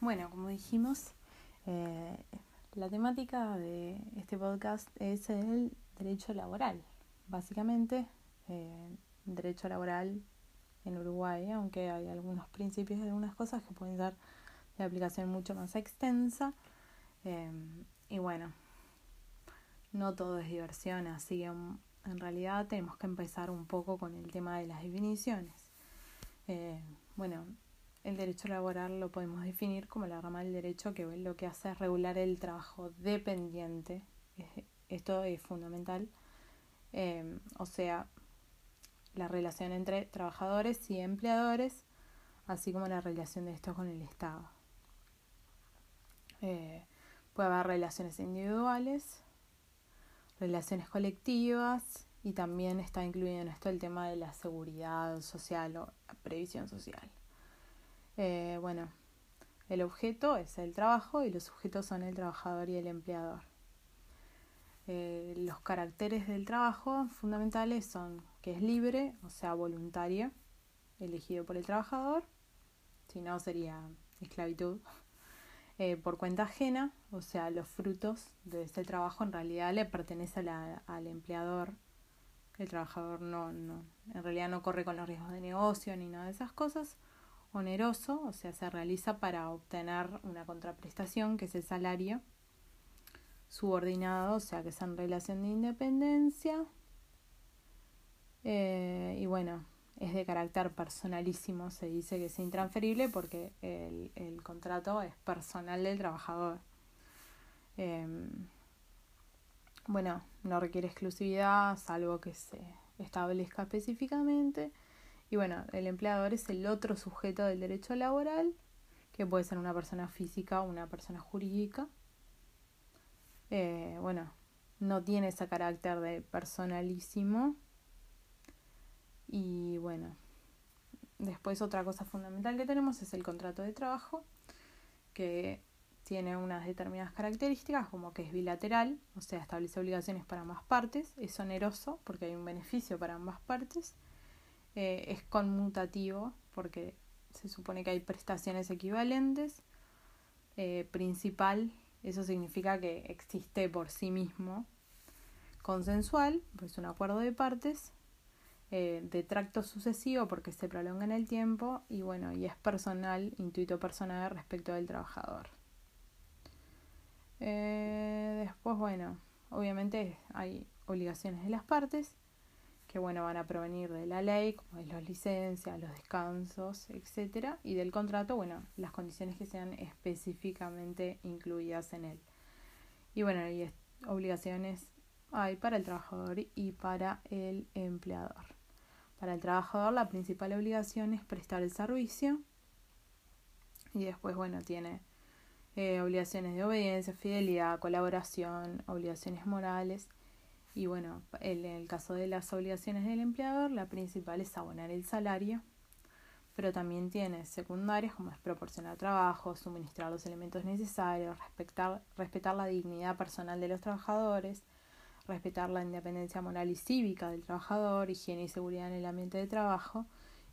Bueno, como dijimos, eh, la temática de este podcast es el derecho laboral. Básicamente, eh, derecho laboral en Uruguay, aunque hay algunos principios y algunas cosas que pueden ser de aplicación mucho más extensa. Eh, y bueno, no todo es diversión, así que en realidad tenemos que empezar un poco con el tema de las definiciones. Eh, bueno, el derecho laboral lo podemos definir como la rama del derecho que lo que hace es regular el trabajo dependiente. Esto es fundamental. Eh, o sea, la relación entre trabajadores y empleadores, así como la relación de estos con el Estado. Eh, puede haber relaciones individuales, relaciones colectivas y también está incluido en esto el tema de la seguridad social o previsión social. Eh, bueno, el objeto es el trabajo y los sujetos son el trabajador y el empleador. Eh, los caracteres del trabajo fundamentales son que es libre, o sea, voluntario, elegido por el trabajador, si no sería esclavitud, eh, por cuenta ajena, o sea, los frutos de este trabajo en realidad le pertenece al empleador. El trabajador no, no, en realidad no corre con los riesgos de negocio ni nada de esas cosas. Oneroso, o sea, se realiza para obtener una contraprestación, que es el salario. Subordinado, o sea, que es en relación de independencia. Eh, y bueno, es de carácter personalísimo, se dice que es intransferible porque el, el contrato es personal del trabajador. Em, bueno, no requiere exclusividad, salvo que se establezca específicamente. Y bueno, el empleador es el otro sujeto del derecho laboral, que puede ser una persona física o una persona jurídica. Eh, bueno, no tiene ese carácter de personalísimo, y bueno, después otra cosa fundamental que tenemos es el contrato de trabajo, que tiene unas determinadas características, como que es bilateral, o sea, establece obligaciones para ambas partes, es oneroso porque hay un beneficio para ambas partes, eh, es conmutativo porque se supone que hay prestaciones equivalentes, eh, principal, eso significa que existe por sí mismo, consensual, pues un acuerdo de partes, eh, de tracto sucesivo porque se prolonga en el tiempo. Y bueno, y es personal, intuito personal respecto del trabajador. Eh, después, bueno, obviamente hay obligaciones de las partes que bueno, van a provenir de la ley, como es las licencias, los descansos, etcétera, y del contrato, bueno, las condiciones que sean específicamente incluidas en él. Y bueno, y obligaciones hay para el trabajador y para el empleador. Para el trabajador la principal obligación es prestar el servicio y después, bueno, tiene eh, obligaciones de obediencia, fidelidad, colaboración, obligaciones morales y bueno, en el caso de las obligaciones del empleador, la principal es abonar el salario, pero también tiene secundarias como es proporcionar trabajo, suministrar los elementos necesarios, respetar, respetar la dignidad personal de los trabajadores, respetar la independencia moral y cívica del trabajador, higiene y seguridad en el ambiente de trabajo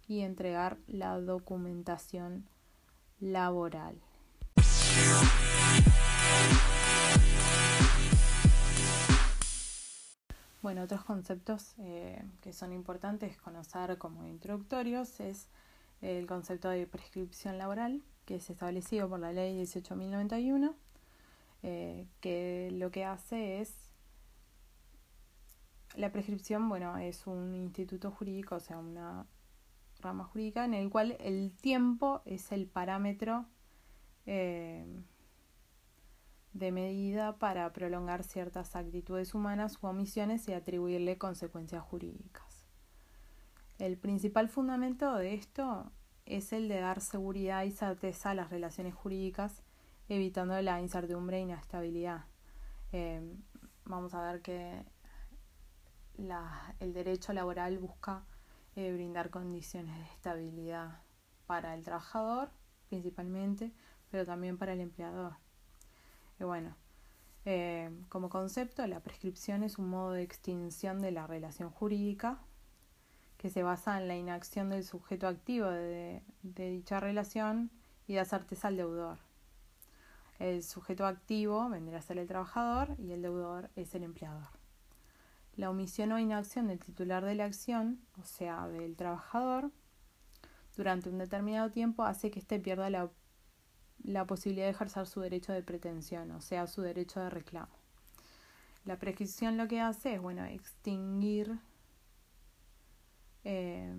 y entregar la documentación laboral. Bueno, otros conceptos eh, que son importantes conocer como introductorios es el concepto de prescripción laboral, que es establecido por la ley 18.091, eh, que lo que hace es la prescripción, bueno, es un instituto jurídico, o sea, una rama jurídica en el cual el tiempo es el parámetro eh, de medida para prolongar ciertas actitudes humanas u omisiones y atribuirle consecuencias jurídicas. El principal fundamento de esto es el de dar seguridad y certeza a las relaciones jurídicas, evitando la incertidumbre e inestabilidad. Eh, vamos a ver que la, el derecho laboral busca eh, brindar condiciones de estabilidad para el trabajador principalmente, pero también para el empleador. Y bueno, eh, como concepto, la prescripción es un modo de extinción de la relación jurídica que se basa en la inacción del sujeto activo de, de dicha relación y da certeza al deudor. El sujeto activo vendrá a ser el trabajador y el deudor es el empleador. La omisión o inacción del titular de la acción, o sea, del trabajador, durante un determinado tiempo hace que éste pierda la, la posibilidad de ejercer su derecho de pretensión, o sea, su derecho de reclamo. La prescripción lo que hace es, bueno, extinguir eh,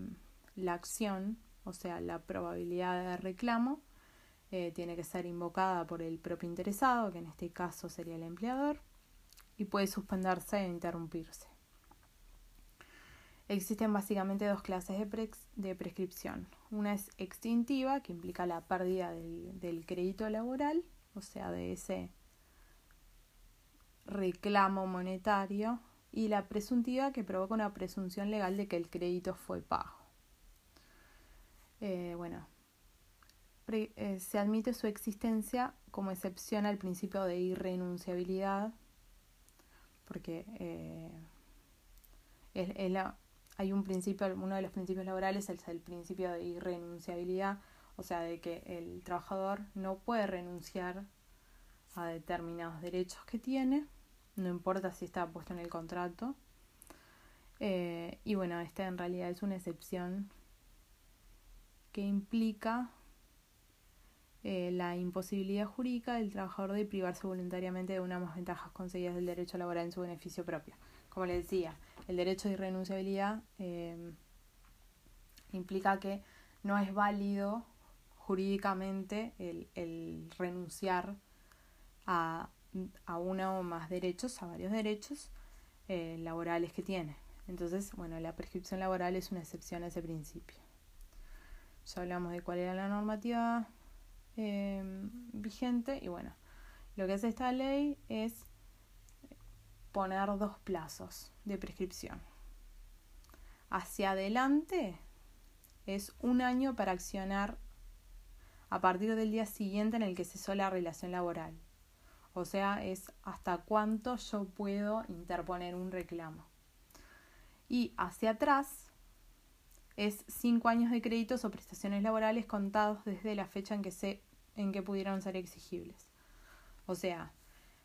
la acción, o sea, la probabilidad de reclamo, eh, tiene que ser invocada por el propio interesado, que en este caso sería el empleador, y puede suspenderse e interrumpirse. Existen básicamente dos clases de, de prescripción. Una es extintiva, que implica la pérdida del, del crédito laboral, o sea, de ese reclamo monetario, y la presuntiva, que provoca una presunción legal de que el crédito fue pago. Eh, bueno, eh, se admite su existencia como excepción al principio de irrenunciabilidad, porque eh, es, la, hay un principio, uno de los principios laborales es el principio de irrenunciabilidad, o sea, de que el trabajador no puede renunciar a determinados derechos que tiene, no importa si está puesto en el contrato. Eh, y bueno, esta en realidad es una excepción que implica eh, la imposibilidad jurídica del trabajador de privarse voluntariamente de una más ventajas conseguidas del derecho laboral en su beneficio propio. Como le decía, el derecho de irrenunciabilidad eh, implica que no es válido jurídicamente el, el renunciar a, a uno o más derechos, a varios derechos eh, laborales que tiene. Entonces, bueno, la prescripción laboral es una excepción a ese principio. Ya hablamos de cuál era la normativa Em, vigente y bueno, lo que hace esta ley es poner dos plazos de prescripción. Hacia adelante es un año para accionar a partir del día siguiente en el que cesó la relación laboral. O sea, es hasta cuánto yo puedo interponer un reclamo. Y hacia atrás es cinco años de créditos o prestaciones laborales contados desde la fecha en que se en que pudieron ser exigibles. O sea,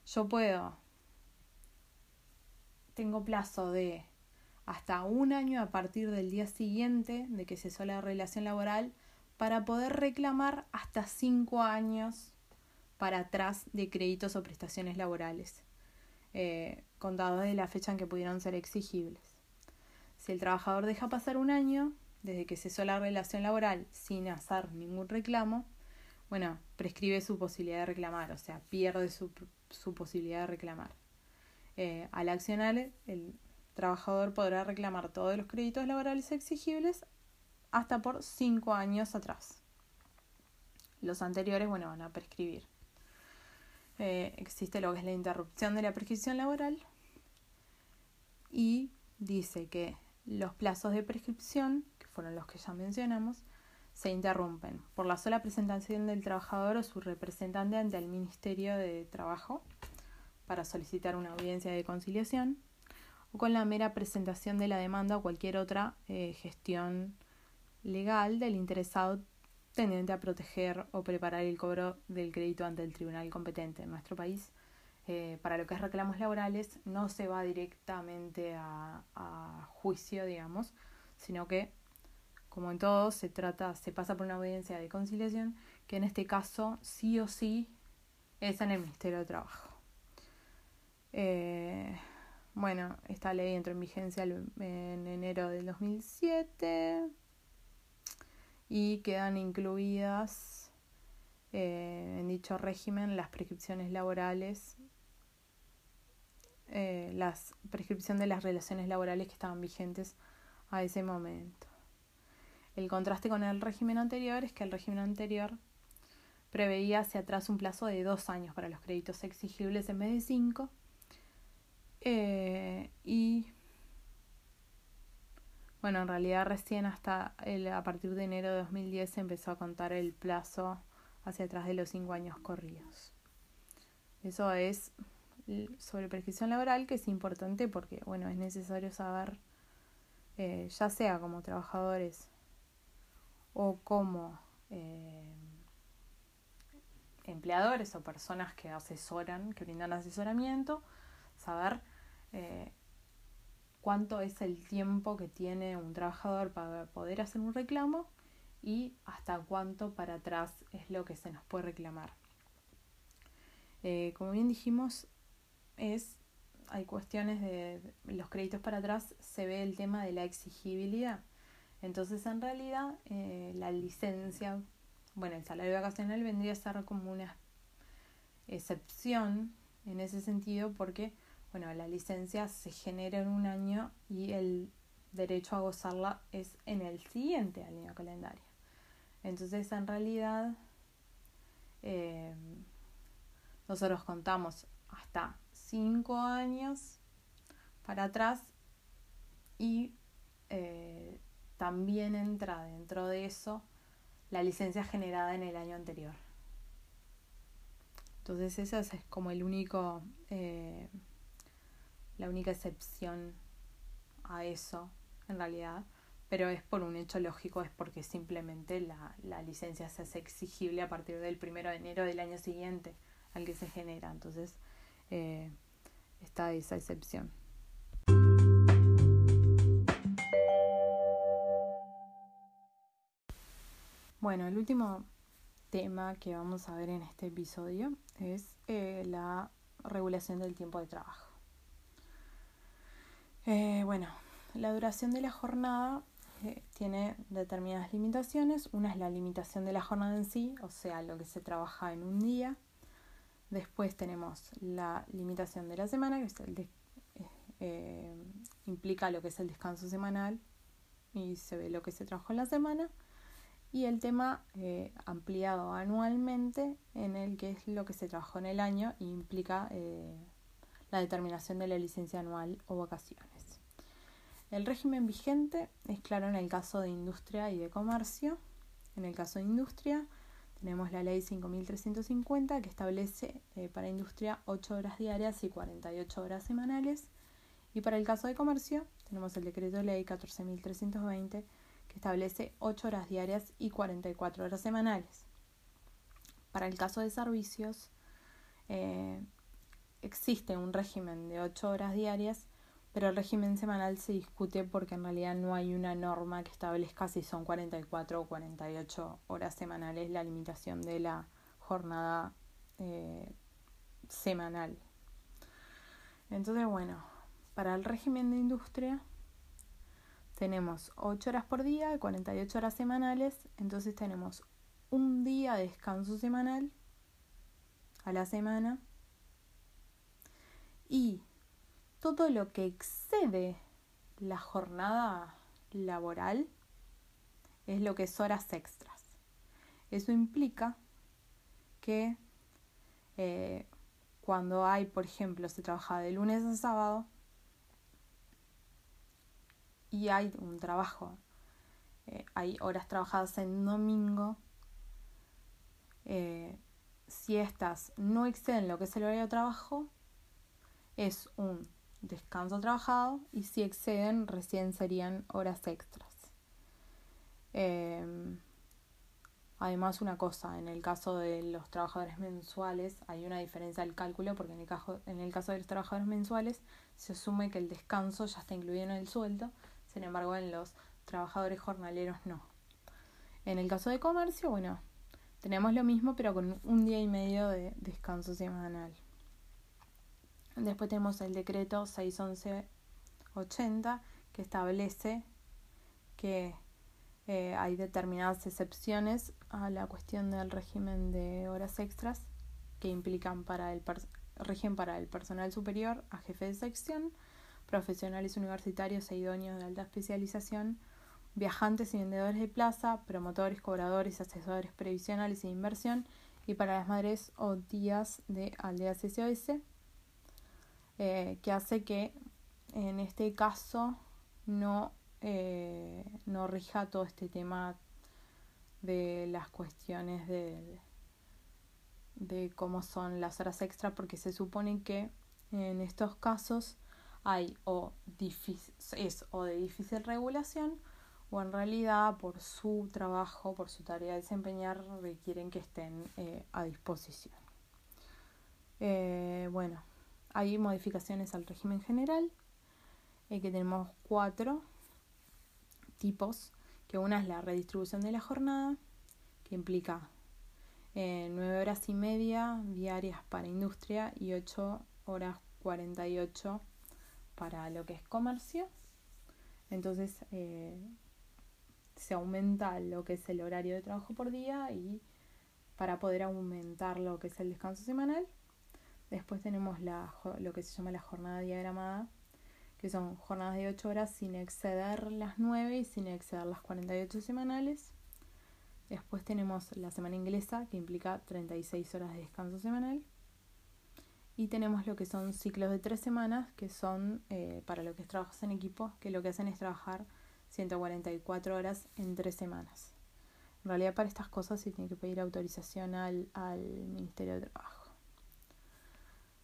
yo puedo, tengo plazo de hasta un año a partir del día siguiente de que cesó la relación laboral para poder reclamar hasta cinco años para atrás de créditos o prestaciones laborales, eh, contados de la fecha en que pudieron ser exigibles. Si el trabajador deja pasar un año desde que cesó la relación laboral sin hacer ningún reclamo, bueno, prescribe su posibilidad de reclamar, o sea, pierde su, su posibilidad de reclamar. Eh, al accionar, el trabajador podrá reclamar todos los créditos laborales exigibles hasta por cinco años atrás. Los anteriores, bueno, van a prescribir. Eh, existe lo que es la interrupción de la prescripción laboral y dice que los plazos de prescripción, que fueron los que ya mencionamos, se interrumpen por la sola presentación del trabajador o su representante ante el Ministerio de Trabajo para solicitar una audiencia de conciliación o con la mera presentación de la demanda o cualquier otra eh, gestión legal del interesado tendiente a proteger o preparar el cobro del crédito ante el tribunal competente. En nuestro país, eh, para lo que es reclamos laborales, no se va directamente a juicio, digamos, sino que como en todo, se trata, se pasa por una audiencia de conciliación, que en este caso sí o sí es en el Ministerio de Trabajo. Eh, bueno, esta ley entró en vigencia en enero del 2007 y quedan incluidas eh, en dicho régimen las prescripciones laborales, eh, la prescripción de las relaciones laborales que estaban vigentes a ese momento. El contraste con el régimen anterior es que el régimen anterior preveía hacia atrás un plazo de dos años para los créditos exigibles en vez de cinco. Eh, y bueno, en realidad recién hasta el, a partir de enero de 2010 se empezó a contar el plazo hacia atrás de los cinco años corridos. Eso es sobre prescripción laboral que es importante porque bueno es necesario saber eh, ya sea como trabajadores empleadores o personas que asesoran, que brindan asesoramiento, saber eh, cuánto es el tiempo que tiene un trabajador para poder hacer un reclamo y hasta cuánto para atrás es lo que se nos puede reclamar. Eh, como bien dijimos, es hay cuestiones de los créditos para atrás, se ve el tema de la exigibilidad. Entonces, en realidad, eh, la licencia, bueno, el salario vacacional vendría a ser como una excepción en ese sentido porque, bueno, la licencia se genera en un año y el derecho a gozarla es en el siguiente año calendario. Entonces, en realidad, eh, nosotros contamos hasta cinco años para atrás y eh, también entra dentro de eso la licencia generada en el año anterior. Entonces esa es como el único, eh, la única excepción a eso en realidad, pero es por un hecho lógico, es porque simplemente la, la licencia se hace exigible a partir del primero de enero del año siguiente al que se genera. Entonces eh, está esa excepción. Bueno, el último tema que vamos a ver en este episodio es eh, la regulación del tiempo de trabajo. Eh, bueno, la duración de la jornada tiene determinadas limitaciones. Una es la limitación de la jornada en sí, o sea, lo que se trabaja en un día. Después tenemos la limitación de la semana, que es el eh, implica lo que es el descanso semanal y se ve lo que se trabajó en la semana. Y el tema eh, ampliado anualmente en el que es lo que se trabajó en el año implica eh, la determinación de la licencia anual o vacaciones. El régimen vigente es claro en el caso de industria y de comercio. En el caso de industria, tenemos la ley 5350 que establece eh, para industria 8 horas diarias y 48 horas semanales. Y para el caso de comercio tenemos el decreto de ley 14320 que establece 8 horas diarias y 44 horas semanales. Para el caso de servicios eh, existe un régimen de 8 horas diarias pero el régimen semanal se discute porque en realidad no hay una norma que establezca si son 44 o 48 horas semanales la limitación de la jornada eh, semanal. Entonces, bueno, para el régimen de industria tenemos 8 horas por día y 48 horas semanales, entonces tenemos un día de descanso semanal a la semana y todo lo que excede la jornada laboral es lo que es horas extras. Eso implica que eh, cuando hay, por ejemplo, se trabaja de lunes a sábado y hay un trabajo, eh, hay horas trabajadas en domingo, eh, si estas no exceden lo que es el horario de trabajo, es un descanso trabajado y si exceden recién serían horas extras. Em, además una cosa, en el caso de los trabajadores mensuales hay una diferencia del cálculo porque en el, caso, en el caso de los trabajadores mensuales se asume que el descanso ya está incluido en el sueldo, sin embargo en los trabajadores jornaleros no. En el caso de comercio, bueno, tenemos lo mismo pero con un día y medio de descanso semanal. Después tenemos el decreto 61180 que establece que eh, hay determinadas excepciones a la cuestión del régimen de horas extras que implican para el régimen para el personal superior a jefe de sección, profesionales universitarios e idóneos de alta especialización, viajantes y vendedores de plaza, promotores, cobradores, asesores previsionales e inversión, y para las madres o tías de aldeas SOS, eh, que hace que en este caso no, eh, no rija todo este tema de las cuestiones de, de cómo son las horas extra porque se supone que en estos casos hay o es o de difícil regulación o en realidad por su trabajo, por su tarea de desempeñar, requieren que estén eh, a disposición. Bueno, hay modificaciones al régimen general, que tenemos cuatro tipos, que una es la redistribución de la jornada, que implica nueve horas y media diarias para industria y ocho horas 48 para lo que es comercio. Entonces eh, se aumenta lo que es el horario de trabajo por día y para poder aumentar lo que es el descanso semanal. Después tenemos la, lo que se llama la jornada diagramada, que son jornadas de 8 horas sin exceder las 9 y sin exceder las 48 semanales. Después tenemos la semana inglesa, que implica 36 horas de descanso semanal. Y tenemos lo que son ciclos de tres semanas, que son eh, para lo que es trabajos en equipo, que lo que hacen es trabajar 144 horas en tres semanas. En realidad para estas cosas se tiene que pedir autorización al, al Ministerio de Trabajo.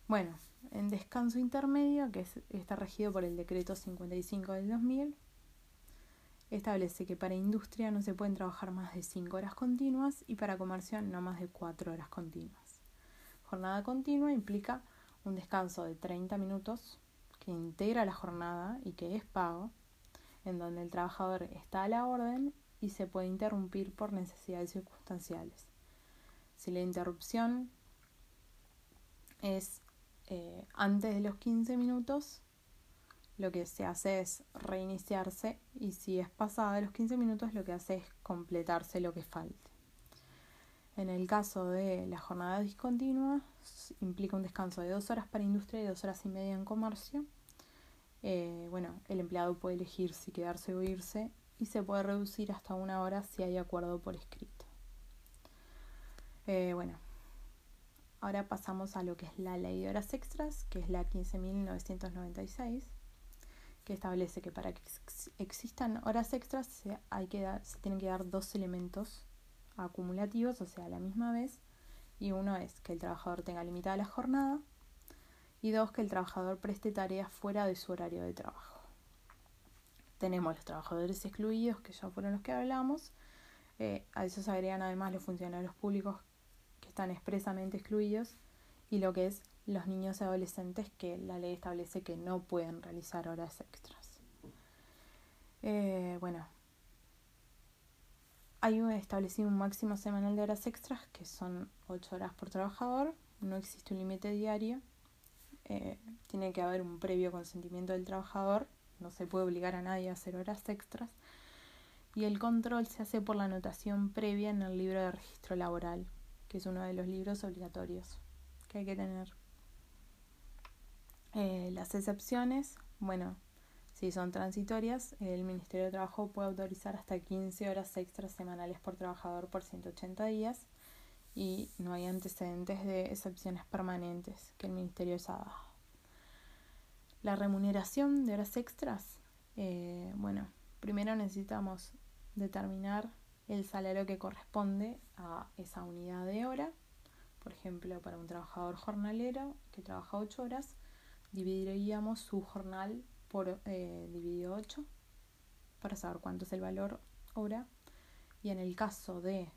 Bueno, en descanso intermedio, que está regido por el decreto 55 del 2000, establece que para industria no se pueden trabajar más de 5 horas continuas y para comercio no más de 4 horas continuas. Jornada continua implica un descanso de 30 minutos que integra la jornada y que es pago, en donde el trabajador está a la orden y se puede interrumpir por necesidades circunstanciales. Si la interrupción es eh, antes de los 15 minutos, lo que se hace es reiniciarse y si es pasada de los 15 minutos, lo que hace es completarse lo que falte. En el caso de la jornada discontinua, implica un descanso de dos horas para industria y dos horas y media en comercio. Eh, bueno, el empleado puede elegir si quedarse o irse y se puede reducir hasta una hora si hay acuerdo por escrito. Eh, bueno, ahora pasamos a lo que es la ley de horas extras, que es la 15.996, que establece que para que existan horas extras se, hay que se tienen que dar dos elementos acumulativos, o sea, a la misma vez. Y uno es que el trabajador tenga limitada la jornada. Y dos, que el trabajador preste tareas fuera de su horario de trabajo. Tenemos los trabajadores excluidos, que ya fueron los que hablamos. Eh, a eso se agregan además los funcionarios públicos están expresamente excluidos. Y lo que es los niños y adolescentes que la ley establece que no pueden realizar horas extras. Eh, bueno, hay establecido un máximo semanal de horas extras, que son 8 horas por trabajador. No existe un límite diario. Eh, tiene que haber un previo consentimiento del trabajador. No se puede obligar a nadie a hacer horas extras. Y el control se hace por la anotación previa en el libro de registro laboral, que es uno de los libros obligatorios que hay que tener. Eh, las excepciones, bueno, si son transitorias, el Ministerio de Trabajo puede autorizar hasta 15 horas extras semanales por trabajador por 180 días y no hay antecedentes de excepciones permanentes que el Ministerio ha dado. La remuneración de horas extras, eh, bueno, primero necesitamos determinar el salario que corresponde a esa unidad de hora. Por ejemplo, para un trabajador jornalero que trabaja 8 horas, dividiríamos su jornal por eh, dividido 8 para saber cuánto es el valor hora y en el caso de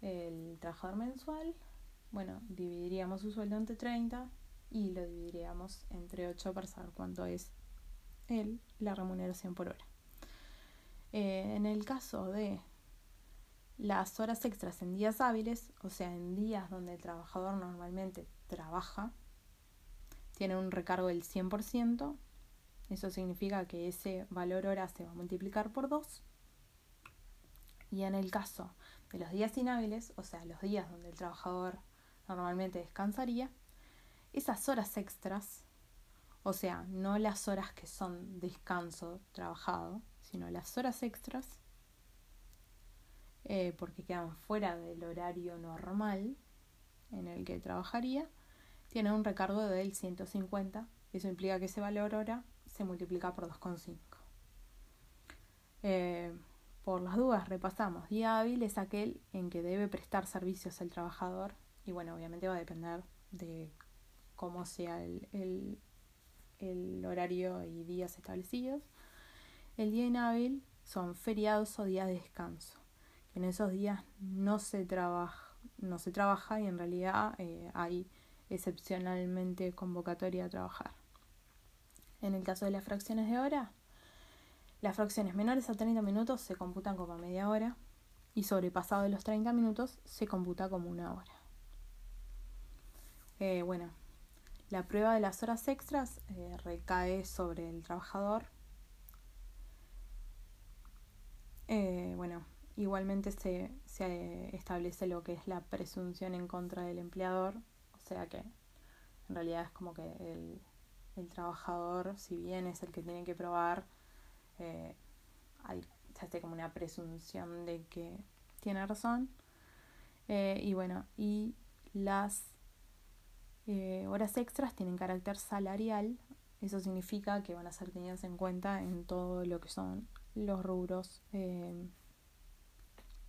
el trabajador mensual bueno dividiríamos su sueldo entre 30 y lo dividiríamos entre 8 para saber cuánto es el, la remuneración por hora eh, en el caso de las horas extras en días hábiles o sea en días donde el trabajador normalmente trabaja tiene un recargo del 100%, eso significa que ese valor hora se va a multiplicar por 2. Y en el caso de los días inhábiles, o sea, los días donde el trabajador normalmente descansaría, esas horas extras, o sea, no las horas que son descanso trabajado, sino las horas extras, eh, porque quedan fuera del horario normal en el que trabajaría, tiene un recargo del 150. Eso implica que ese valor hora se multiplica por 2,5. Eh, por las dudas, repasamos. Día hábil es aquel en que debe prestar servicios al trabajador y bueno, obviamente va a depender de cómo sea el, el horario y días establecidos. El día inhábil son feriados o días de descanso. En esos días no se trabaja, y en realidad eh, hay excepcionalmente convocatoria a trabajar. En el caso de las fracciones de hora, las fracciones menores a 30 minutos se computan como media hora y sobrepasado de los 30 minutos se computa como una hora. Eh, bueno, la prueba de las horas extras eh, recae sobre el trabajador. Eh, bueno, igualmente se, se establece lo que es la presunción en contra del empleador, o sea que en realidad es como que el, el trabajador, si bien es el que tiene que probar, eh, hay, se hace como una presunción de que tiene razón. Eh, y bueno, y las eh, horas extras tienen carácter salarial. Eso significa que van a ser tenidas en cuenta en todo lo que son los rubros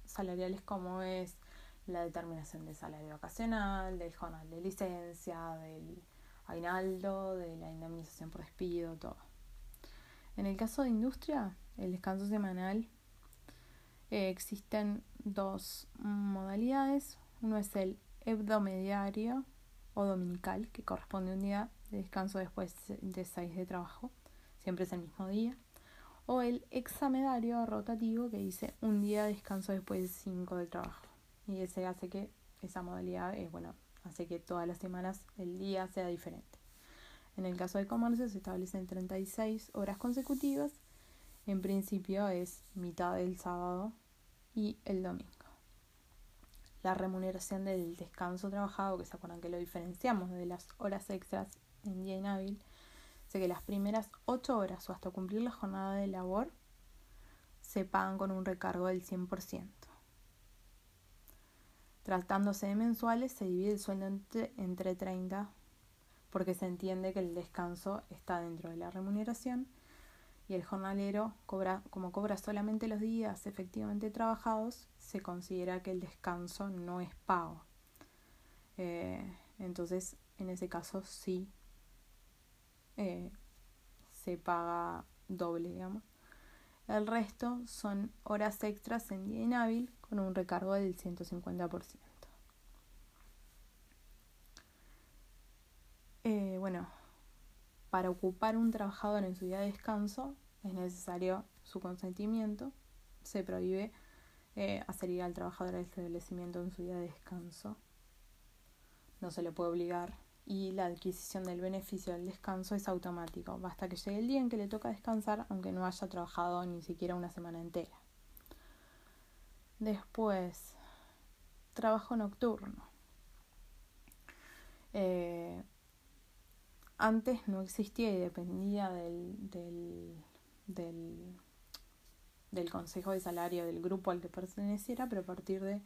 salariales como es la determinación del salario vacacional, del jornal de licencia, del aguinaldo, de la indemnización por despido, todo. En el caso de industria, el descanso semanal, eh, existen dos modalidades. Uno es el hebdomediario o dominical, que corresponde a un día de descanso después de seis de trabajo, siempre es el mismo día. O el examedario rotativo, que dice un día de descanso después de cinco de trabajo. Y ese hace que esa modalidad, eh, bueno, hace que todas las semanas el día sea diferente. En el caso de comercio se establecen 36 horas consecutivas. En principio es mitad del sábado y el domingo. La remuneración del descanso trabajado, que se acuerdan que lo diferenciamos de las horas extras en día inhábil, sé que las primeras 8 horas o hasta cumplir la jornada de labor se pagan con un recargo del 100%. Tratándose de mensuales, se divide el sueldo entre, 30 porque se entiende que el descanso está dentro de la remuneración y el jornalero cobra, como cobra solamente los días efectivamente trabajados, se considera que el descanso no es pago. Eh, entonces, en ese caso sí eh, se paga doble, digamos. El resto son horas extras en día inhábil con un recargo del 150%. Eh, bueno, para ocupar un trabajador en su día de descanso es necesario su consentimiento. Se prohíbe eh, hacer ir al trabajador al establecimiento en su día de descanso. No se le puede obligar y la adquisición del beneficio del descanso es automático. Basta que llegue el día en que le toca descansar, aunque no haya trabajado ni siquiera una semana entera. Después, trabajo nocturno. Eh, antes no existía y dependía del, del, del, del Consejo de Salario del grupo al que perteneciera, pero a partir de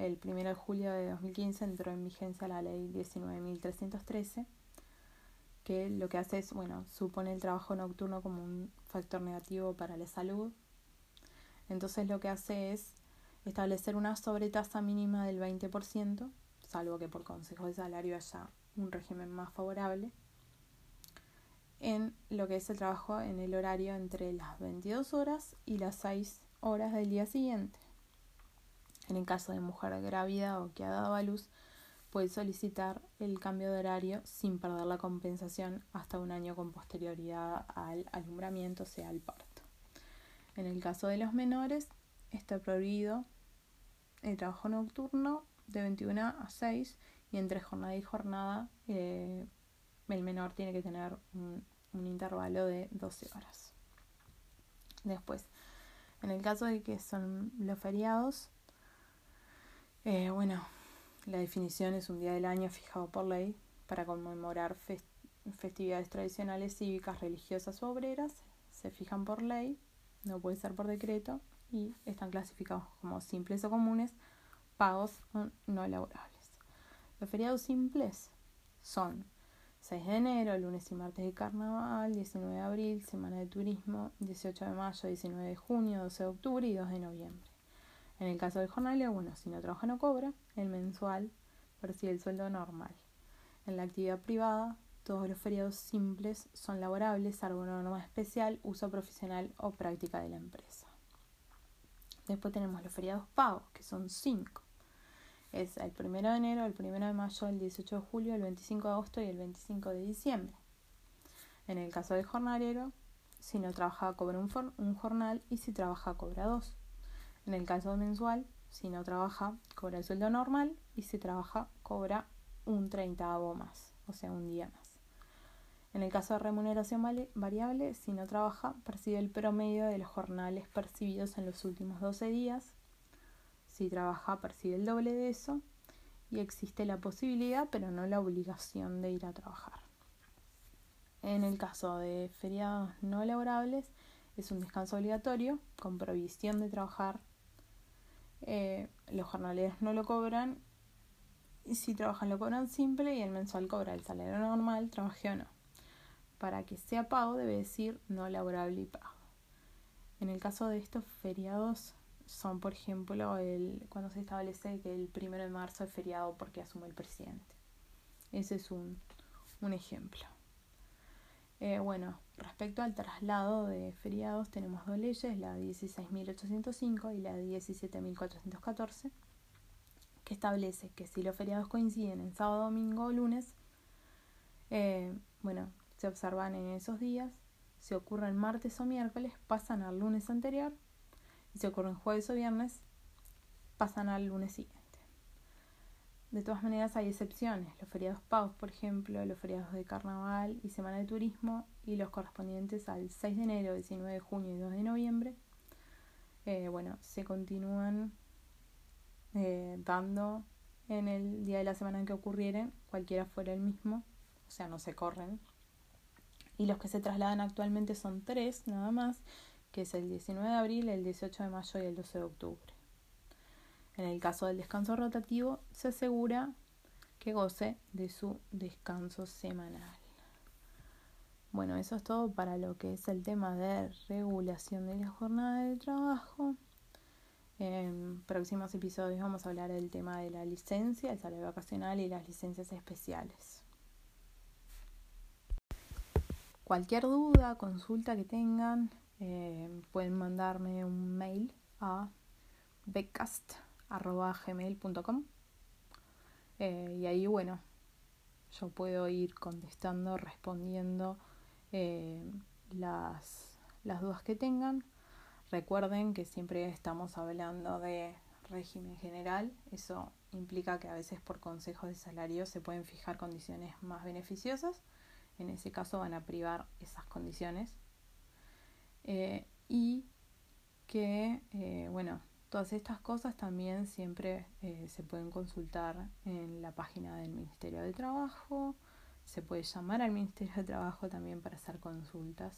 el 1 de julio de 2015 entró en vigencia la ley 19.313, que lo que hace es, bueno, supone el trabajo nocturno como un factor negativo para la salud. Entonces lo que hace es establecer una sobretasa mínima del 20%, salvo que por consejo de salario haya un régimen más favorable, en lo que es el trabajo en el horario entre las 22 horas y las 6 horas del día siguiente. En el caso de mujer grávida o que ha dado a luz, puede solicitar el cambio de horario sin perder la compensación hasta un año con posterioridad al alumbramiento, sea al parto. En el caso de los menores, está prohibido el trabajo nocturno de 21 a 6 y entre jornada y jornada eh, el menor tiene que tener un intervalo de 12 horas. Después, en el caso de que son los feriados, eh, bueno, la definición es un día del año fijado por ley para conmemorar festividades tradicionales, cívicas, religiosas o obreras. Se fijan por ley, no puede ser por decreto y están clasificados como simples o comunes, pagos o no laborables. Los feriados simples son 6 de enero, lunes y martes de carnaval, 19 de abril, semana de turismo, 18 de mayo, 19 de junio, 12 de octubre y 2 de noviembre. En el caso del jornalero, bueno, si no trabaja no cobra, el mensual percibe el sueldo normal. En la actividad privada, todos los feriados simples son laborables, salvo una norma especial, uso profesional o práctica de la empresa. Después tenemos los feriados pagos, que son cinco. Es el primero de enero, el primero de mayo, el 18 de julio, el 25 de agosto y el 25 de diciembre. En el caso del jornalero, si no trabaja cobra un, un jornal y si trabaja cobra dos. En el caso mensual, si no trabaja cobra el sueldo normal y si trabaja cobra un treintavo más, o sea, un día más. En el caso de remuneración variable, si no trabaja, percibe el promedio de los jornales percibidos en los últimos 12 días. Si trabaja, percibe el doble de eso. Y existe la posibilidad, pero no la obligación de ir a trabajar. En el caso de feriados no laborables, es un descanso obligatorio con provisión de trabajar. Eh, los jornaleros no lo cobran y si trabajan lo cobran simple y el mensual cobra el salario normal, trabaje o no para que sea pago debe decir no laborable y pago. En el caso de estos feriados son, por ejemplo, el, cuando se establece que el primero de marzo es feriado porque asume el presidente. Ese es un, ejemplo. Eh, bueno, respecto al traslado de feriados tenemos dos leyes, la 16.805 y la 17.414, que establece que si los feriados coinciden en sábado, domingo o lunes, eh, bueno, se observan en esos días. Si ocurren martes o miércoles, pasan al lunes anterior. Y si ocurren jueves o viernes, pasan al lunes siguiente. De todas maneras, hay excepciones. Los feriados pagos, por ejemplo, los feriados de carnaval y semana de turismo y los correspondientes al 6 de enero, 19 de junio y 2 de noviembre, eh, bueno, se continúan eh, dando en el día de la semana en que ocurrieren, cualquiera fuera el mismo, o sea, no se corren, y los que se trasladan actualmente son tres nada más, que es el 19 de abril, el 18 de mayo y el 12 de octubre. En el caso del descanso rotativo, se asegura que goce de su descanso semanal. Bueno, eso es todo para lo que es el tema de regulación de la jornada de trabajo. En próximos episodios vamos a hablar del tema de la licencia, el salario vacacional y las licencias especiales. Cualquier duda, consulta que tengan, eh, pueden mandarme un mail a becast.gmail.com eh, y ahí, bueno, yo puedo ir contestando, respondiendo eh, las, las dudas que tengan. Recuerden que siempre estamos hablando de régimen general, eso implica que a veces por consejos de salario se pueden fijar condiciones más beneficiosas en ese caso van a privar esas condiciones. Eh, y que, eh, bueno, todas estas cosas también siempre eh, se pueden consultar en la página del Ministerio de Trabajo. Se puede llamar al Ministerio de Trabajo también para hacer consultas.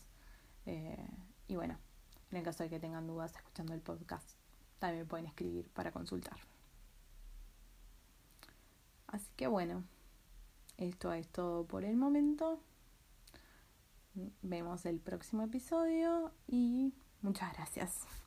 y bueno, en el caso de que tengan dudas escuchando el podcast, también pueden escribir para consultar. Así que bueno, esto es todo por el momento vemos el próximo episodio y muchas gracias.